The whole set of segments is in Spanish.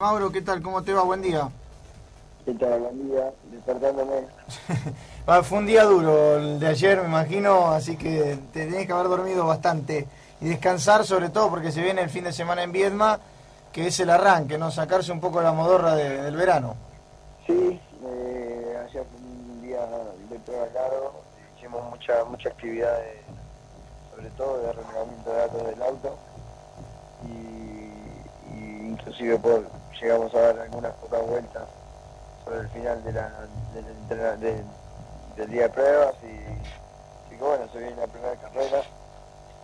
Mauro, ¿qué tal? ¿Cómo te va? Buen día. ¿Qué tal? Buen día, despertándome. Fue un día duro el de ayer, me imagino, así que te tenés que haber dormido bastante y descansar sobre todo porque se viene el fin de semana en Viedma, que es el arranque, ¿no? Sacarse un poco la modorra de- del verano. Sí, eh, ayer fue un día de prueba largo, hicimos mucha mucha actividad, de- sobre todo de relevamiento de datos del auto y, y inclusive por, llegamos a dar algunas pocas vueltas sobre el final del, día de pruebas y, y bueno, se viene la primera carrera,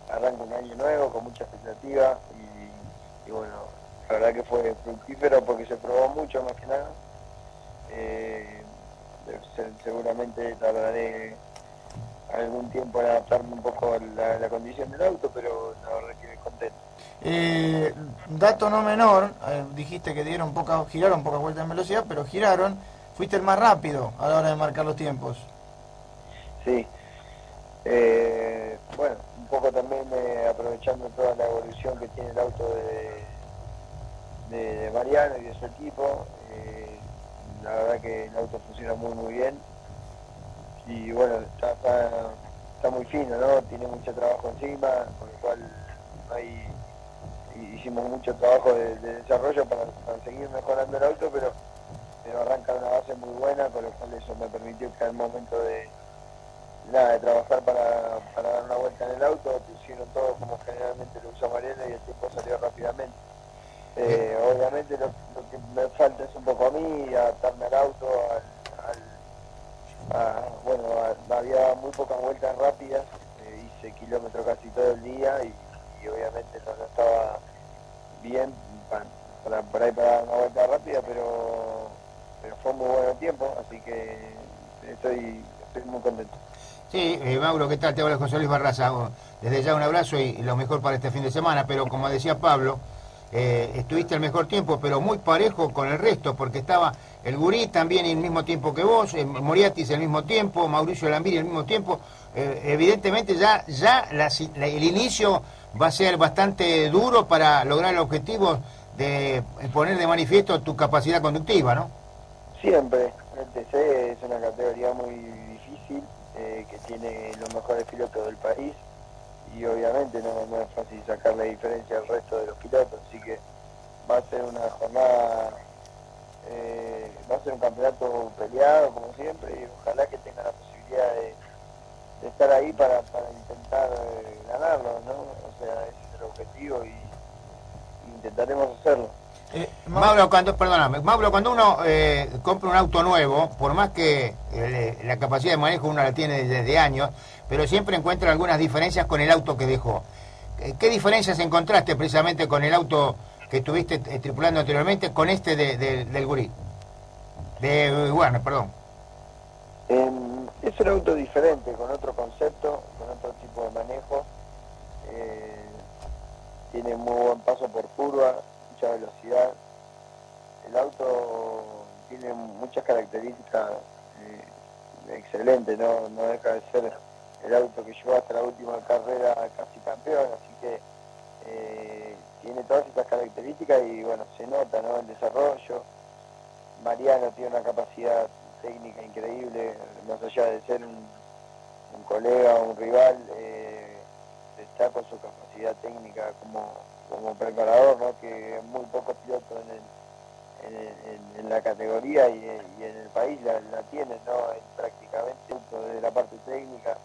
arranca un año nuevo con mucha expectativa y, bueno, la verdad que fue fructífero porque se probó mucho más que nada. Eh, se- seguramente tardaré algún tiempo en adaptarme un poco a la, la condición del auto, pero la verdad que contento. Eh, dato no menor, eh, dijiste que dieron poca, giraron pocas vueltas en velocidad, pero giraron, fuiste el más rápido a la hora de marcar los tiempos. Sí. Eh, bueno, un poco también aprovechando toda la evolución que tiene el auto de, de, Mariano y de su equipo. eh, la verdad que el auto funciona muy muy bien. Y bueno, está, está, está muy fino, ¿no? Tiene mucho trabajo encima, con lo cual ahí hicimos mucho trabajo de, de desarrollo para, para seguir mejorando el auto, pero, pero arranca una base muy buena, con lo cual eso me permitió que al momento de, nada, de trabajar para, para dar una vuelta en el auto, pusieron todo como generalmente lo usa Mariano y el tiempo salió rápidamente. Eh, obviamente lo, lo que me falta es un poco a mí, adaptarme al auto, al, al- a- bueno, a- había muy pocas vueltas rápidas, eh, hice kilómetros casi todo el día y, obviamente no, no estaba bien para, para, por ahí para dar una vuelta rápida, pero, pero fue muy buen tiempo, así que estoy, muy contento. Sí, eh, Mauro, ¿qué tal? Te habla José Luis Barraza. Oh, Desde ya un abrazo y lo mejor para este fin de semana, pero como decía Pablo, eh, estuviste al mejor tiempo, pero muy parejo con el resto, porque estaba el Gurí también el mismo tiempo que vos, eh, Moriatis el mismo tiempo, Mauricio Lambiri el mismo tiempo. Eh, evidentemente ya, ya el inicio va a ser bastante duro para lograr el objetivo de poner de manifiesto tu capacidad conductiva, ¿no? Siempre, el TC es una categoría muy difícil, eh, que tiene los mejores pilotos del país y obviamente no, es fácil sacar la diferencia al resto de los pilotos, así que va a ser una jornada, eh, va a ser un campeonato peleado como siempre y ojalá que tenga la posibilidad de, estar ahí para, para intentar eh, ganarlo, ¿no? O sea, ese es el objetivo y, intentaremos hacerlo. Eh, Mauro, cuando, perdóname, Mauro, cuando uno eh, compra un auto nuevo, por más que eh, la capacidad de manejo uno la tiene desde años, pero siempre encuentra algunas diferencias con el auto que dejó. Eh, ¿Qué diferencias encontraste precisamente con el auto que estuviste tripulando anteriormente con este de, de- del Gurí? De Warner, perdón. Em, es un auto diferente, con otro concepto, con otro tipo de manejo. Tiene muy buen paso por curva, mucha velocidad. El auto tiene muchas características eh, excelentes, ¿no? no deja de ser el auto que llevó hasta la última carrera casi campeón, así que eh, tiene todas estas características y bueno, se nota ¿no? el desarrollo. Mariano tiene una capacidad técnica increíble, más allá de ser un, un colega un rival, eh, destaco su capacidad técnica como, como preparador, ¿no? que muy pocos pilotos en, el- en, el- en- en la categoría y, en el país la, la tienen, ¿no? Es prácticamente de la parte técnica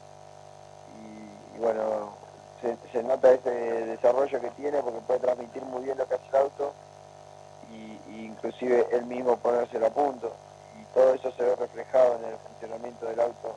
y, bueno, se, se nota ese desarrollo que tiene porque puede transmitir muy bien lo que hace el auto y, y inclusive él mismo ponérselo a punto y todo eso se ve reflejado en el funcionamiento del auto